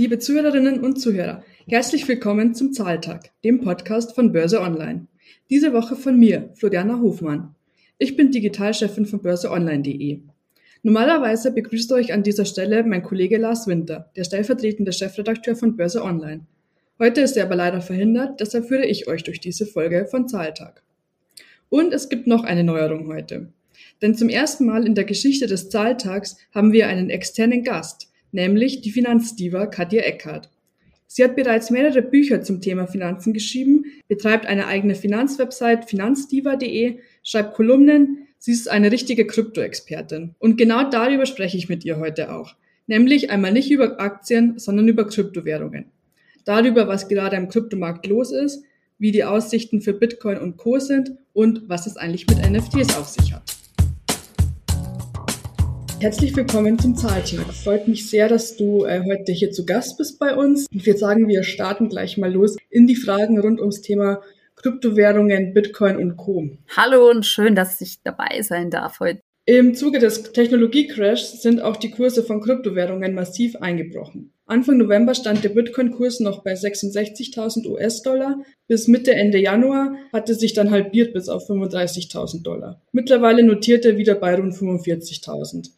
Liebe Zuhörerinnen und Zuhörer, herzlich willkommen zum Zahltag, dem Podcast von Börse Online. Diese Woche von mir, Floriana Hofmann. Ich bin Digitalchefin von börseonline.de. Normalerweise begrüßt euch an dieser Stelle mein Kollege Lars Winter, der stellvertretende Chefredakteur von Börse Online. Heute ist er aber leider verhindert, deshalb führe ich euch durch diese Folge von Zahltag. Und es gibt noch eine Neuerung heute. Denn zum ersten Mal in der Geschichte des Zahltags haben wir einen externen Gast, nämlich die Finanzdiva Katja Eckhardt. Sie hat bereits mehrere Bücher zum Thema Finanzen geschrieben, betreibt eine eigene Finanzwebsite finanzdiva.de, schreibt Kolumnen, sie ist eine richtige Krypto-Expertin. Und genau darüber spreche ich mit ihr heute auch. Nämlich einmal nicht über Aktien, sondern über Kryptowährungen. Darüber, was gerade am Kryptomarkt los ist, wie die Aussichten für Bitcoin und Co sind und was es eigentlich mit NFTs auf sich hat. Herzlich willkommen zum Zahltag. Freut mich sehr, dass du äh, heute hier zu Gast bist bei uns. Ich würde sagen, wir starten gleich mal los in die Fragen rund ums Thema Kryptowährungen, Bitcoin und Co. Hallo und schön, dass ich dabei sein darf heute. Im Zuge des Technologiecrashs sind auch die Kurse von Kryptowährungen massiv eingebrochen. Anfang November stand der Bitcoin-Kurs noch bei 66.000 US-Dollar. Bis Mitte, Ende Januar hatte sich dann halbiert bis auf 35.000 Dollar. Mittlerweile notiert er wieder bei rund 45.000.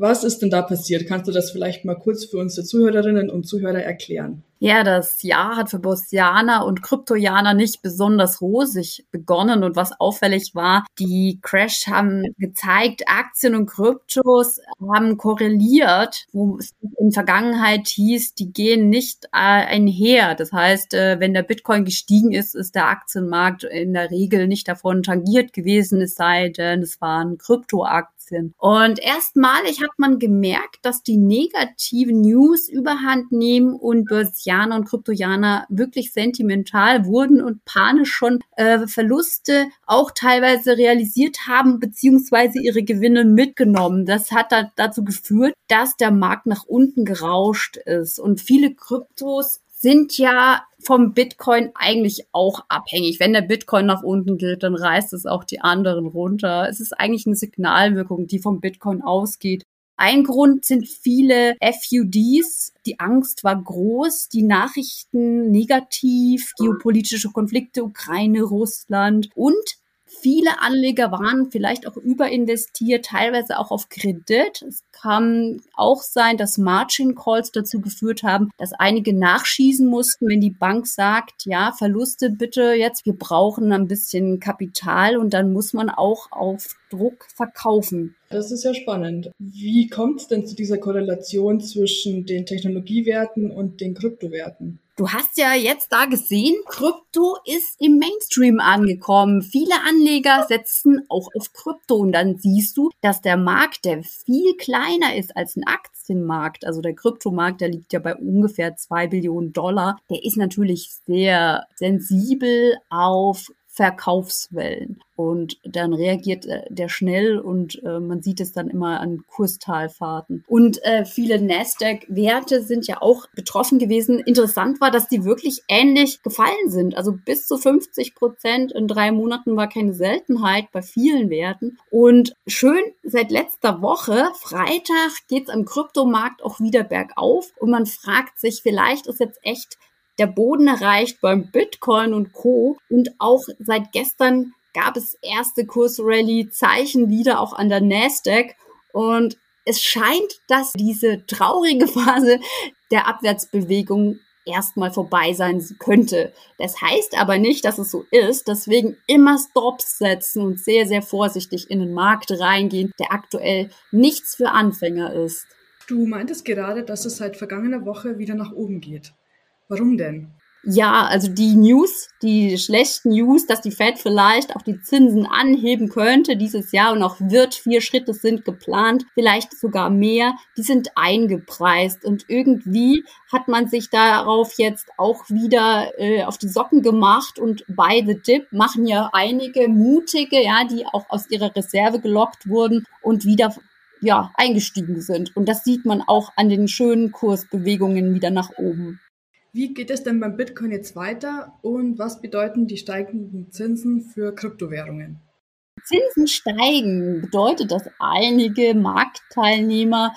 Was ist denn da passiert? Kannst du das vielleicht mal kurz für unsere Zuhörerinnen und Zuhörer erklären? Ja, das Jahr hat für Börsianer und Kryptojaner nicht besonders rosig begonnen und was auffällig war, die Crash haben gezeigt, Aktien und Kryptos haben korreliert, wo es in Vergangenheit hieß, die gehen nicht äh, einher. Das heißt, äh, wenn der Bitcoin gestiegen ist, ist der Aktienmarkt in der Regel nicht davon tangiert gewesen, es sei denn, es waren Kryptoaktien. Und erstmalig hat man gemerkt, dass die negativen News überhand nehmen und Börsianer und Kryptojaner wirklich sentimental wurden und panisch schon äh, Verluste auch teilweise realisiert haben, beziehungsweise ihre Gewinne mitgenommen. Das hat da, dazu geführt, dass der Markt nach unten gerauscht ist. Und viele Kryptos sind ja vom Bitcoin eigentlich auch abhängig. Wenn der Bitcoin nach unten geht, dann reißt es auch die anderen runter. Es ist eigentlich eine Signalwirkung, die vom Bitcoin ausgeht. Ein Grund sind viele FUDs. Die Angst war groß, die Nachrichten negativ, geopolitische Konflikte, Ukraine, Russland und Viele Anleger waren vielleicht auch überinvestiert, teilweise auch auf Kredit. Es kann auch sein, dass Margin Calls dazu geführt haben, dass einige nachschießen mussten, wenn die Bank sagt, ja, Verluste bitte jetzt, wir brauchen ein bisschen Kapital und dann muss man auch auf Druck verkaufen. Das ist ja spannend. Wie kommt es denn zu dieser Korrelation zwischen den Technologiewerten und den Kryptowerten? Du hast ja jetzt da gesehen, Krypto ist im Mainstream angekommen. Viele Anleger setzen auch auf Krypto und dann siehst du, dass der Markt, der viel kleiner ist als ein Aktienmarkt, also der Kryptomarkt, der liegt ja bei ungefähr zwei Billionen Dollar, der ist natürlich sehr sensibel auf Verkaufswellen. Und dann reagiert äh, der schnell und äh, man sieht es dann immer an Kurstalfahrten. Und äh, viele Nasdaq-Werte sind ja auch betroffen gewesen. Interessant war, dass die wirklich ähnlich gefallen sind. Also bis zu 50 Prozent in drei Monaten war keine Seltenheit bei vielen Werten. Und schön, seit letzter Woche, Freitag, geht es am Kryptomarkt auch wieder bergauf. Und man fragt sich, vielleicht ist jetzt echt der Boden erreicht beim Bitcoin und Co. Und auch seit gestern gab es erste Kursrally-Zeichen wieder auch an der Nasdaq. Und es scheint, dass diese traurige Phase der Abwärtsbewegung erstmal vorbei sein könnte. Das heißt aber nicht, dass es so ist. Deswegen immer Stops setzen und sehr, sehr vorsichtig in den Markt reingehen, der aktuell nichts für Anfänger ist. Du meintest gerade, dass es seit vergangener Woche wieder nach oben geht. Warum denn? Ja, also die News, die schlechten News, dass die Fed vielleicht auch die Zinsen anheben könnte dieses Jahr und auch wird, vier Schritte sind geplant, vielleicht sogar mehr, die sind eingepreist und irgendwie hat man sich darauf jetzt auch wieder äh, auf die Socken gemacht und bei The Dip machen ja einige mutige, ja, die auch aus ihrer Reserve gelockt wurden und wieder ja, eingestiegen sind. Und das sieht man auch an den schönen Kursbewegungen wieder nach oben. Wie geht es denn beim Bitcoin jetzt weiter und was bedeuten die steigenden Zinsen für Kryptowährungen? Zinsen steigen bedeutet, dass einige Marktteilnehmer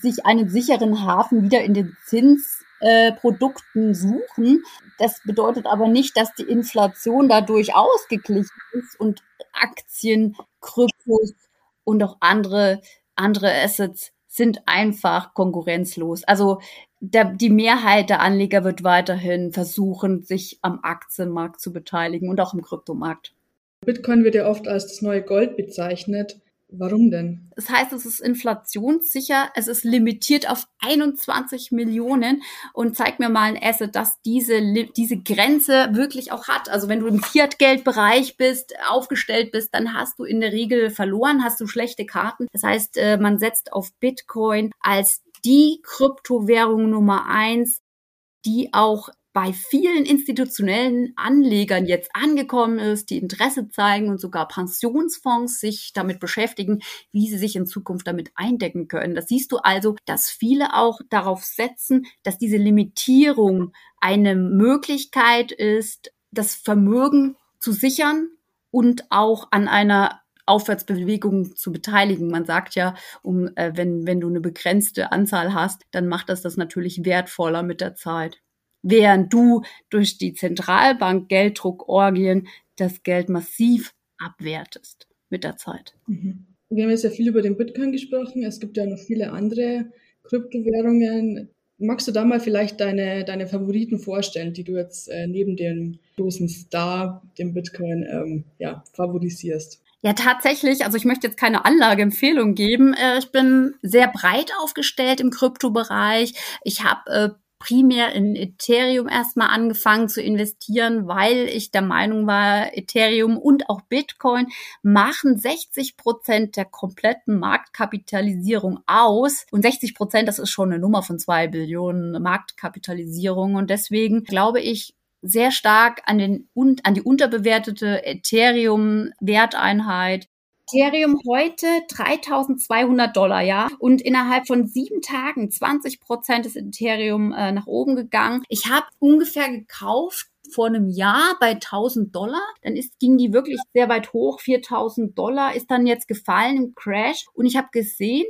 sich einen sicheren Hafen wieder in den Zins äh, suchen. Das bedeutet aber nicht, dass die Inflation dadurch ausgeglichen ist und Aktien, Kryptos und auch andere, andere Assets sind einfach konkurrenzlos. Also der, die Mehrheit der Anleger wird weiterhin versuchen, sich am Aktienmarkt zu beteiligen und auch im Kryptomarkt. Bitcoin wird ja oft als das neue Gold bezeichnet. Warum denn? Das heißt, es ist inflationssicher, es ist limitiert auf 21 Millionen und zeig mir mal ein Asset, das diese, diese Grenze wirklich auch hat. Also wenn du im Fiat-Geldbereich bist, aufgestellt bist, dann hast du in der Regel verloren, hast du schlechte Karten. Das heißt, äh, man setzt auf Bitcoin als die Kryptowährung Nummer eins, die auch bei vielen institutionellen Anlegern jetzt angekommen ist, die Interesse zeigen und sogar Pensionsfonds sich damit beschäftigen, wie sie sich in Zukunft damit eindecken können. Das siehst du also, dass viele auch darauf setzen, dass diese Limitierung eine Möglichkeit ist, das Vermögen zu sichern und auch an einer Aufwärtsbewegung zu beteiligen. Man sagt ja, um, äh, wenn, wenn du eine begrenzte Anzahl hast, dann macht das das natürlich wertvoller mit der Zeit während du durch die Zentralbank Gelddruckorgien das Geld massiv abwertest mit der Zeit. Mhm. Wir haben jetzt ja viel über den Bitcoin gesprochen. Es gibt ja noch viele andere Kryptowährungen. Magst du da mal vielleicht deine, deine Favoriten vorstellen, die du jetzt äh, neben dem großen Star, dem Bitcoin, ähm, ja, favorisierst? Ja, tatsächlich. Also ich möchte jetzt keine Anlageempfehlung geben. Äh, ich bin sehr breit aufgestellt im Kryptobereich. Ich habe äh, primär in Ethereum erstmal angefangen zu investieren, weil ich der Meinung war, Ethereum und auch Bitcoin machen 60 Prozent der kompletten Marktkapitalisierung aus. Und 60 Prozent, das ist schon eine Nummer von zwei Billionen Marktkapitalisierung. Und deswegen glaube ich, sehr stark an den an die unterbewertete Ethereum Werteinheit Ethereum heute 3200 Dollar, ja. Und innerhalb von sieben Tagen 20 Prozent ist Ethereum äh, nach oben gegangen. Ich habe ungefähr gekauft vor einem Jahr bei 1000 Dollar. Dann ist, ging die wirklich sehr weit hoch. 4000 Dollar ist dann jetzt gefallen im Crash. Und ich habe gesehen,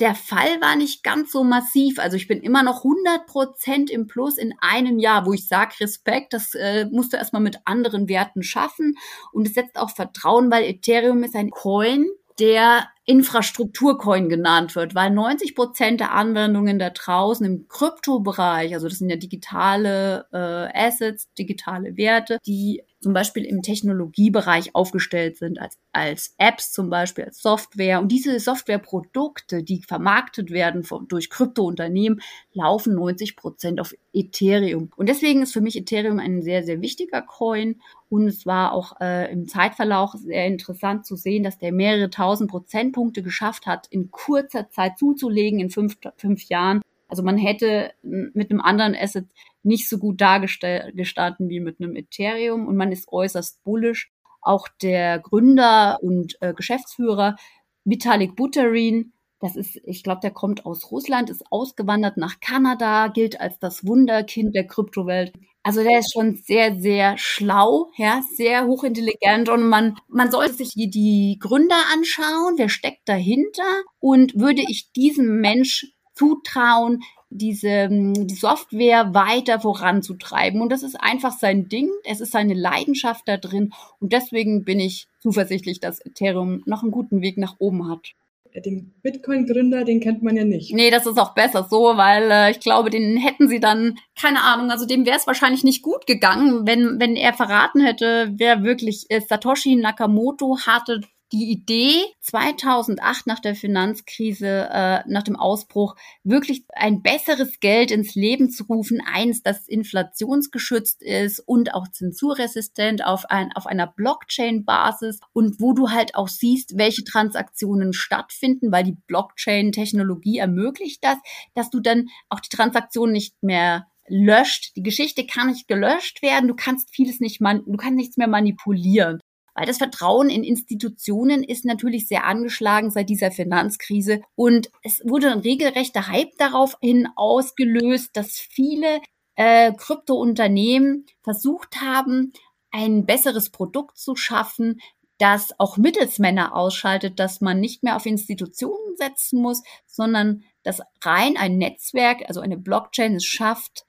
der Fall war nicht ganz so massiv. Also ich bin immer noch 100 Prozent im Plus in einem Jahr, wo ich sage, Respekt, das äh, musst du erstmal mit anderen Werten schaffen. Und es setzt auch Vertrauen, weil Ethereum ist ein Coin, der Infrastrukturcoin genannt wird, weil 90 Prozent der Anwendungen da draußen im Kryptobereich, also das sind ja digitale äh, Assets, digitale Werte, die zum Beispiel im Technologiebereich aufgestellt sind, als, als Apps zum Beispiel, als Software. Und diese Softwareprodukte, die vermarktet werden von, durch Kryptounternehmen, laufen 90 Prozent auf Ethereum. Und deswegen ist für mich Ethereum ein sehr, sehr wichtiger Coin. Und es war auch äh, im Zeitverlauf sehr interessant zu sehen, dass der mehrere tausend Prozentpunkte geschafft hat, in kurzer Zeit zuzulegen, in fünf, fünf Jahren. Also man hätte mit einem anderen Asset nicht so gut dargestanden wie mit einem Ethereum und man ist äußerst bullish. Auch der Gründer und äh, Geschäftsführer Vitalik Buterin, das ist, ich glaube, der kommt aus Russland, ist ausgewandert nach Kanada, gilt als das Wunderkind der Kryptowelt. Also der ist schon sehr, sehr schlau, ja, sehr hochintelligent und man, man sollte sich die, die Gründer anschauen, wer steckt dahinter und würde ich diesem Mensch zutrauen, diese ähm, die Software weiter voranzutreiben. Und das ist einfach sein Ding. Es ist seine Leidenschaft da drin. Und deswegen bin ich zuversichtlich, dass Ethereum noch einen guten Weg nach oben hat. Den Bitcoin-Gründer, den kennt man ja nicht. Nee, das ist auch besser so, weil äh, ich glaube, den hätten sie dann, keine Ahnung, also dem wäre es wahrscheinlich nicht gut gegangen, wenn, wenn er verraten hätte, wer wirklich ist. Satoshi Nakamoto hatte die Idee 2008 nach der Finanzkrise, äh, nach dem Ausbruch, wirklich ein besseres Geld ins Leben zu rufen, eins, das inflationsgeschützt ist und auch zensurresistent auf, ein, auf einer Blockchain-Basis und wo du halt auch siehst, welche Transaktionen stattfinden, weil die Blockchain-Technologie ermöglicht das, dass du dann auch die Transaktionen nicht mehr löscht. Die Geschichte kann nicht gelöscht werden. Du kannst vieles nicht man, du kannst nichts mehr manipulieren. Weil das Vertrauen in Institutionen ist natürlich sehr angeschlagen seit dieser Finanzkrise. Und es wurde ein regelrechter Hype darauf hin ausgelöst, dass viele äh, Kryptounternehmen versucht haben, ein besseres Produkt zu schaffen, das auch Mittelsmänner ausschaltet, dass man nicht mehr auf Institutionen setzen muss, sondern dass rein ein Netzwerk, also eine Blockchain es schafft,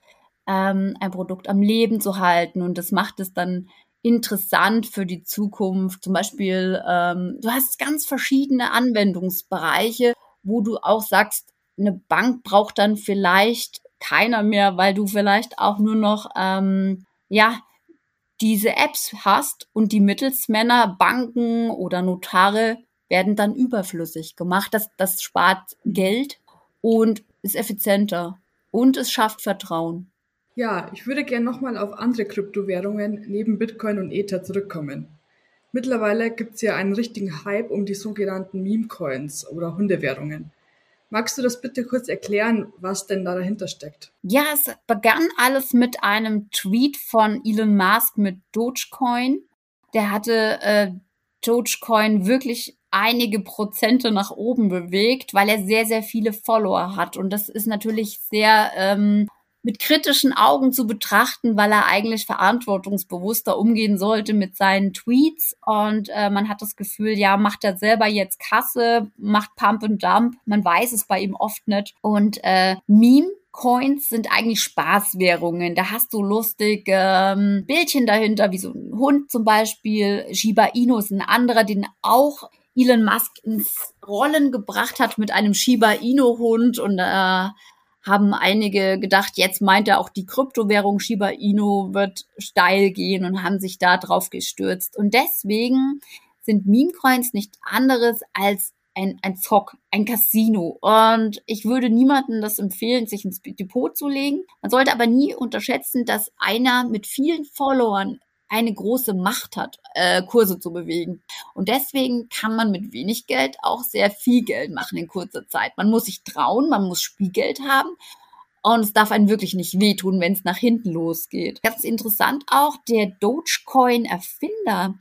ähm, ein Produkt am Leben zu halten. Und das macht es dann interessant für die Zukunft. Zum Beispiel, ähm, du hast ganz verschiedene Anwendungsbereiche, wo du auch sagst, eine Bank braucht dann vielleicht keiner mehr, weil du vielleicht auch nur noch ähm, ja diese Apps hast und die Mittelsmänner, Banken oder Notare werden dann überflüssig gemacht. Das, das spart Geld und ist effizienter und es schafft Vertrauen. Ja, ich würde gerne nochmal auf andere Kryptowährungen neben Bitcoin und Ether zurückkommen. Mittlerweile gibt es ja einen richtigen Hype um die sogenannten Meme-Coins oder Hundewährungen. Magst du das bitte kurz erklären, was denn da dahinter steckt? Ja, es begann alles mit einem Tweet von Elon Musk mit Dogecoin. Der hatte äh, Dogecoin wirklich einige Prozente nach oben bewegt, weil er sehr, sehr viele Follower hat. Und das ist natürlich sehr ähm, mit kritischen Augen zu betrachten, weil er eigentlich verantwortungsbewusster umgehen sollte mit seinen Tweets. Und äh, man hat das Gefühl, ja, macht er selber jetzt Kasse, macht Pump and Dump. Man weiß es bei ihm oft nicht. Und äh, Meme Coins sind eigentlich Spaßwährungen. Da hast du lustige ähm, Bildchen dahinter, wie so ein Hund zum Beispiel. Shiba Inu ist ein anderer, den auch Elon Musk ins Rollen gebracht hat mit einem Shiba Inu Hund und äh, haben einige gedacht, jetzt meint er auch die Kryptowährung Shiba Inu wird steil gehen und haben sich da drauf gestürzt. Und deswegen sind Meme-Coins nicht anderes als ein, ein Zock, ein Casino. Und ich würde niemandem das empfehlen, sich ins Depot zu legen. Man sollte aber nie unterschätzen, dass einer mit vielen Followern eine große Macht hat, äh, Kurse zu bewegen. Und deswegen kann man mit wenig Geld auch sehr viel Geld machen in kurzer Zeit. Man muss sich trauen, man muss Spielgeld haben und es darf einen wirklich nicht wehtun, wenn es nach hinten losgeht. Ganz interessant auch, der Dogecoin-Erfinder,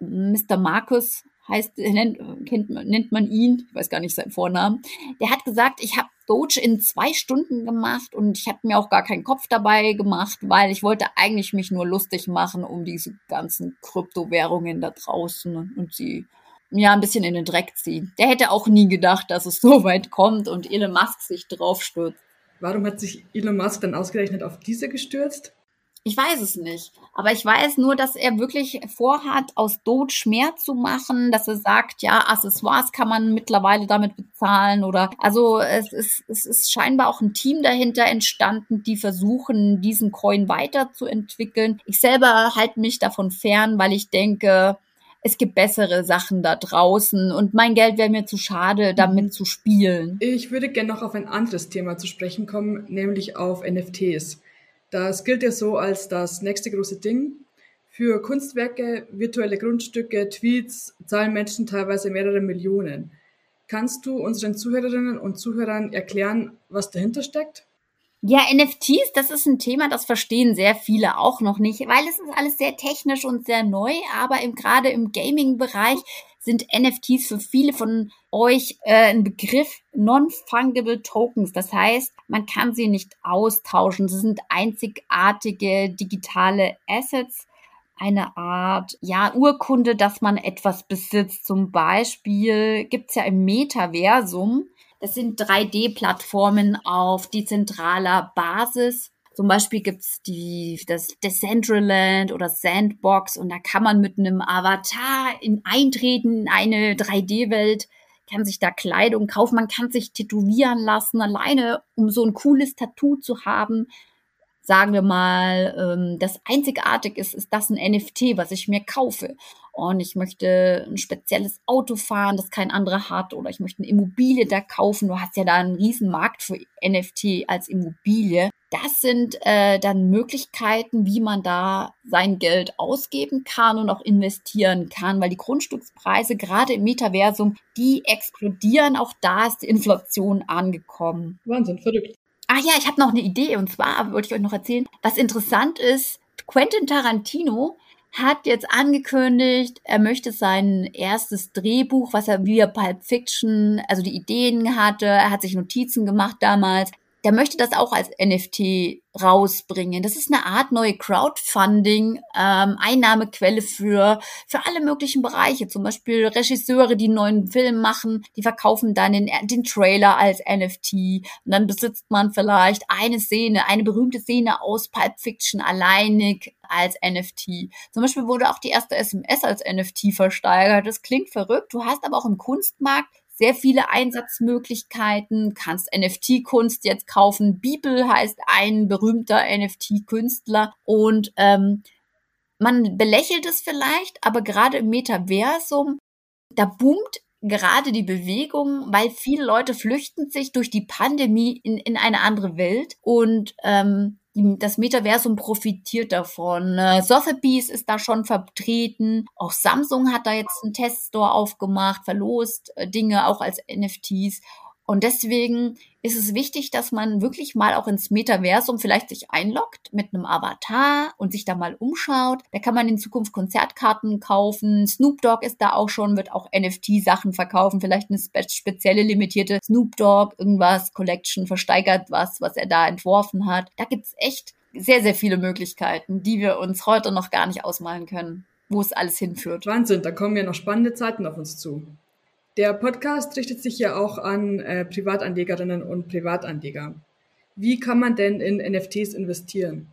Mr. Markus heißt, nennt, kennt, nennt man ihn, ich weiß gar nicht seinen Vornamen, der hat gesagt, ich habe Doge in zwei Stunden gemacht und ich habe mir auch gar keinen Kopf dabei gemacht, weil ich wollte eigentlich mich nur lustig machen um diese ganzen Kryptowährungen da draußen und sie ja ein bisschen in den Dreck ziehen. Der hätte auch nie gedacht, dass es so weit kommt und Elon Musk sich drauf stürzt. Warum hat sich Elon Musk dann ausgerechnet auf diese gestürzt? Ich weiß es nicht. Aber ich weiß nur, dass er wirklich vorhat, aus Doge mehr zu machen, dass er sagt, ja, Accessoires kann man mittlerweile damit bezahlen oder, also es ist, es ist scheinbar auch ein Team dahinter entstanden, die versuchen, diesen Coin weiterzuentwickeln. Ich selber halte mich davon fern, weil ich denke, es gibt bessere Sachen da draußen und mein Geld wäre mir zu schade, damit mhm. zu spielen. Ich würde gerne noch auf ein anderes Thema zu sprechen kommen, nämlich auf NFTs. Das gilt ja so als das nächste große Ding. Für Kunstwerke, virtuelle Grundstücke, Tweets zahlen Menschen teilweise mehrere Millionen. Kannst du unseren Zuhörerinnen und Zuhörern erklären, was dahinter steckt? Ja, NFTs, das ist ein Thema, das verstehen sehr viele auch noch nicht, weil es ist alles sehr technisch und sehr neu, aber im, gerade im Gaming-Bereich sind NFTs für viele von euch äh, ein Begriff Non-Fungible Tokens. Das heißt, man kann sie nicht austauschen. Sie sind einzigartige digitale Assets, eine Art ja Urkunde, dass man etwas besitzt. Zum Beispiel gibt's ja im Metaversum, das sind 3D-Plattformen auf dezentraler Basis zum Beispiel gibt's die, das Decentraland oder Sandbox und da kann man mit einem Avatar in eintreten in eine 3D-Welt, kann sich da Kleidung kaufen, man kann sich tätowieren lassen, alleine um so ein cooles Tattoo zu haben. Sagen wir mal, ähm, das einzigartig ist, ist das ein NFT, was ich mir kaufe und ich möchte ein spezielles Auto fahren, das kein anderer hat, oder ich möchte eine Immobilie da kaufen. Du hast ja da einen riesen Markt für NFT als Immobilie. Das sind äh, dann Möglichkeiten, wie man da sein Geld ausgeben kann und auch investieren kann, weil die Grundstückspreise gerade im Metaversum, die explodieren. Auch da ist die Inflation angekommen. Wahnsinn, verrückt. Ah ja, ich habe noch eine Idee und zwar wollte ich euch noch erzählen, was interessant ist. Quentin Tarantino hat jetzt angekündigt, er möchte sein erstes Drehbuch, was er via Pulp Fiction, also die Ideen hatte, er hat sich Notizen gemacht damals. Der möchte das auch als NFT rausbringen. Das ist eine Art neue Crowdfunding, ähm, Einnahmequelle für, für alle möglichen Bereiche. Zum Beispiel Regisseure, die einen neuen Film machen, die verkaufen dann den, den Trailer als NFT. Und dann besitzt man vielleicht eine Szene, eine berühmte Szene aus Pulp Fiction alleinig als NFT. Zum Beispiel wurde auch die erste SMS als NFT versteigert. Das klingt verrückt. Du hast aber auch im Kunstmarkt sehr viele Einsatzmöglichkeiten, kannst NFT-Kunst jetzt kaufen. Bibel heißt ein berühmter NFT-Künstler und ähm, man belächelt es vielleicht, aber gerade im Metaversum, da boomt gerade die Bewegung, weil viele Leute flüchten sich durch die Pandemie in, in eine andere Welt. Und ähm, das Metaversum profitiert davon. Äh, Sotheby's ist da schon vertreten. Auch Samsung hat da jetzt einen Teststore aufgemacht, verlost äh, Dinge auch als NFTs. Und deswegen ist es wichtig, dass man wirklich mal auch ins Metaversum vielleicht sich einloggt mit einem Avatar und sich da mal umschaut. Da kann man in Zukunft Konzertkarten kaufen. Snoop Dogg ist da auch schon, wird auch NFT-Sachen verkaufen. Vielleicht eine spe spezielle limitierte Snoop Dogg, irgendwas, Collection, versteigert was, was er da entworfen hat. Da gibt's echt sehr, sehr viele Möglichkeiten, die wir uns heute noch gar nicht ausmalen können, wo es alles hinführt. Wahnsinn, da kommen ja noch spannende Zeiten auf uns zu. Der Podcast richtet sich ja auch an äh, Privatanlegerinnen und Privatanleger. Wie kann man denn in NFTs investieren?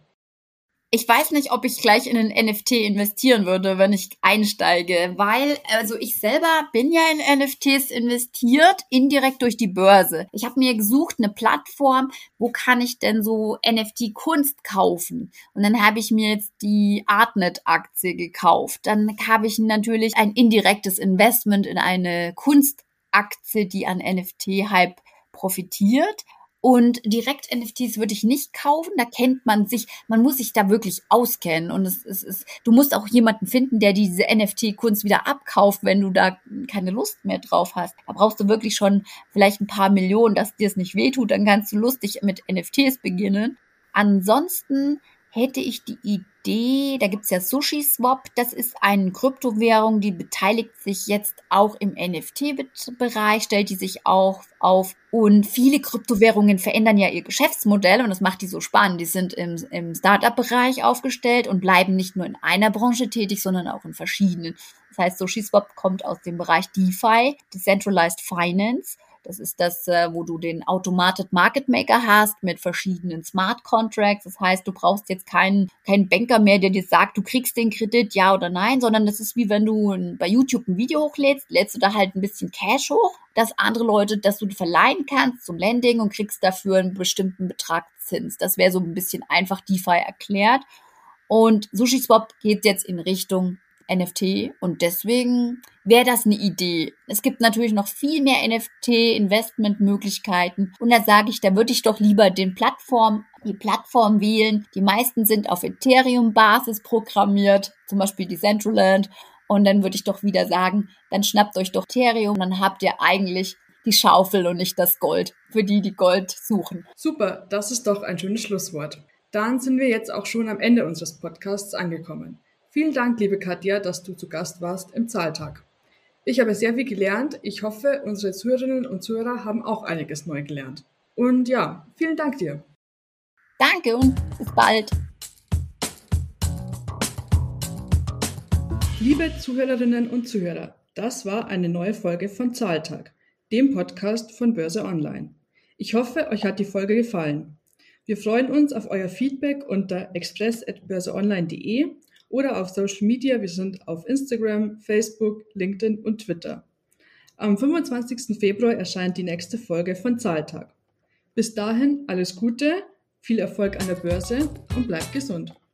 Ich weiß nicht, ob ich gleich in ein NFT investieren würde, wenn ich einsteige, weil also ich selber bin ja in NFTs investiert, indirekt durch die Börse. Ich habe mir gesucht eine Plattform, wo kann ich denn so NFT Kunst kaufen? Und dann habe ich mir jetzt die Artnet Aktie gekauft. Dann habe ich natürlich ein indirektes Investment in eine Kunstaktie, die an NFT Hype profitiert. Und direkt NFTs würde ich nicht kaufen. Da kennt man sich, man muss sich da wirklich auskennen. Und es, es ist, du musst auch jemanden finden, der diese NFT-Kunst wieder abkauft, wenn du da keine Lust mehr drauf hast. Da brauchst du wirklich schon vielleicht ein paar Millionen, dass dir es nicht wehtut. Dann kannst du lustig mit NFTs beginnen. Ansonsten hätte ich die Idee, da gibt's ja Sushi Swap, das ist eine Kryptowährung, die beteiligt sich jetzt auch im NFT-Bereich, stellt die sich auch auf. Und viele Kryptowährungen verändern ja ihr Geschäftsmodell und das macht die so spannend. Die sind im, im Startup-Bereich aufgestellt und bleiben nicht nur in einer Branche tätig, sondern auch in verschiedenen. Das heißt, Sushi Swap kommt aus dem Bereich DeFi, Decentralized Finance das ist das, äh, wo du den Automated Market Maker hast mit verschiedenen Smart Contracts. Das heißt, du brauchst jetzt keinen, keinen Banker mehr, der dir sagt, du kriegst den Kredit, ja oder nein, sondern das ist wie wenn du bei YouTube ein Video hochlädst, lädst du da halt ein bisschen Cash hoch, dass andere Leute, dass du verleihen kannst zum Landing und kriegst dafür einen bestimmten Betrag Zins. Das wäre so ein bisschen einfach DeFi erklärt. Und SushiSwap geht jetzt in Richtung NFT und deswegen wäre das eine Idee. Es gibt natürlich noch viel mehr NFT-Investmentmöglichkeiten und da sage ich, da würde ich doch lieber den Plattform, die Plattform wählen. Die meisten sind auf Ethereum-Basis programmiert, zum Beispiel die Decentraland und dann würde ich doch wieder sagen, dann schnappt euch doch Ethereum, dann habt ihr eigentlich die Schaufel und nicht das Gold, für die, die Gold suchen. Super, das ist doch ein schönes Schlusswort. Dann sind wir jetzt auch schon am Ende unseres Podcasts angekommen. Vielen Dank, liebe Katja, dass du zu Gast warst im Zahltag. Ich habe sehr viel gelernt. Ich hoffe, unsere Zuhörerinnen und Zuhörer haben auch einiges neu gelernt. Und ja, vielen Dank dir. Danke und bis bald. Liebe Zuhörerinnen und Zuhörer, das war eine neue Folge von Zahltag, dem Podcast von Börse Online. Ich hoffe, euch hat die Folge gefallen. Wir freuen uns auf euer Feedback unter express.börseonline.de oder auf Social Media. Wir sind auf Instagram, Facebook, LinkedIn und Twitter. Am 25. Februar erscheint die nächste Folge von Zahltag. Bis dahin alles Gute, viel Erfolg an der Börse und bleibt gesund.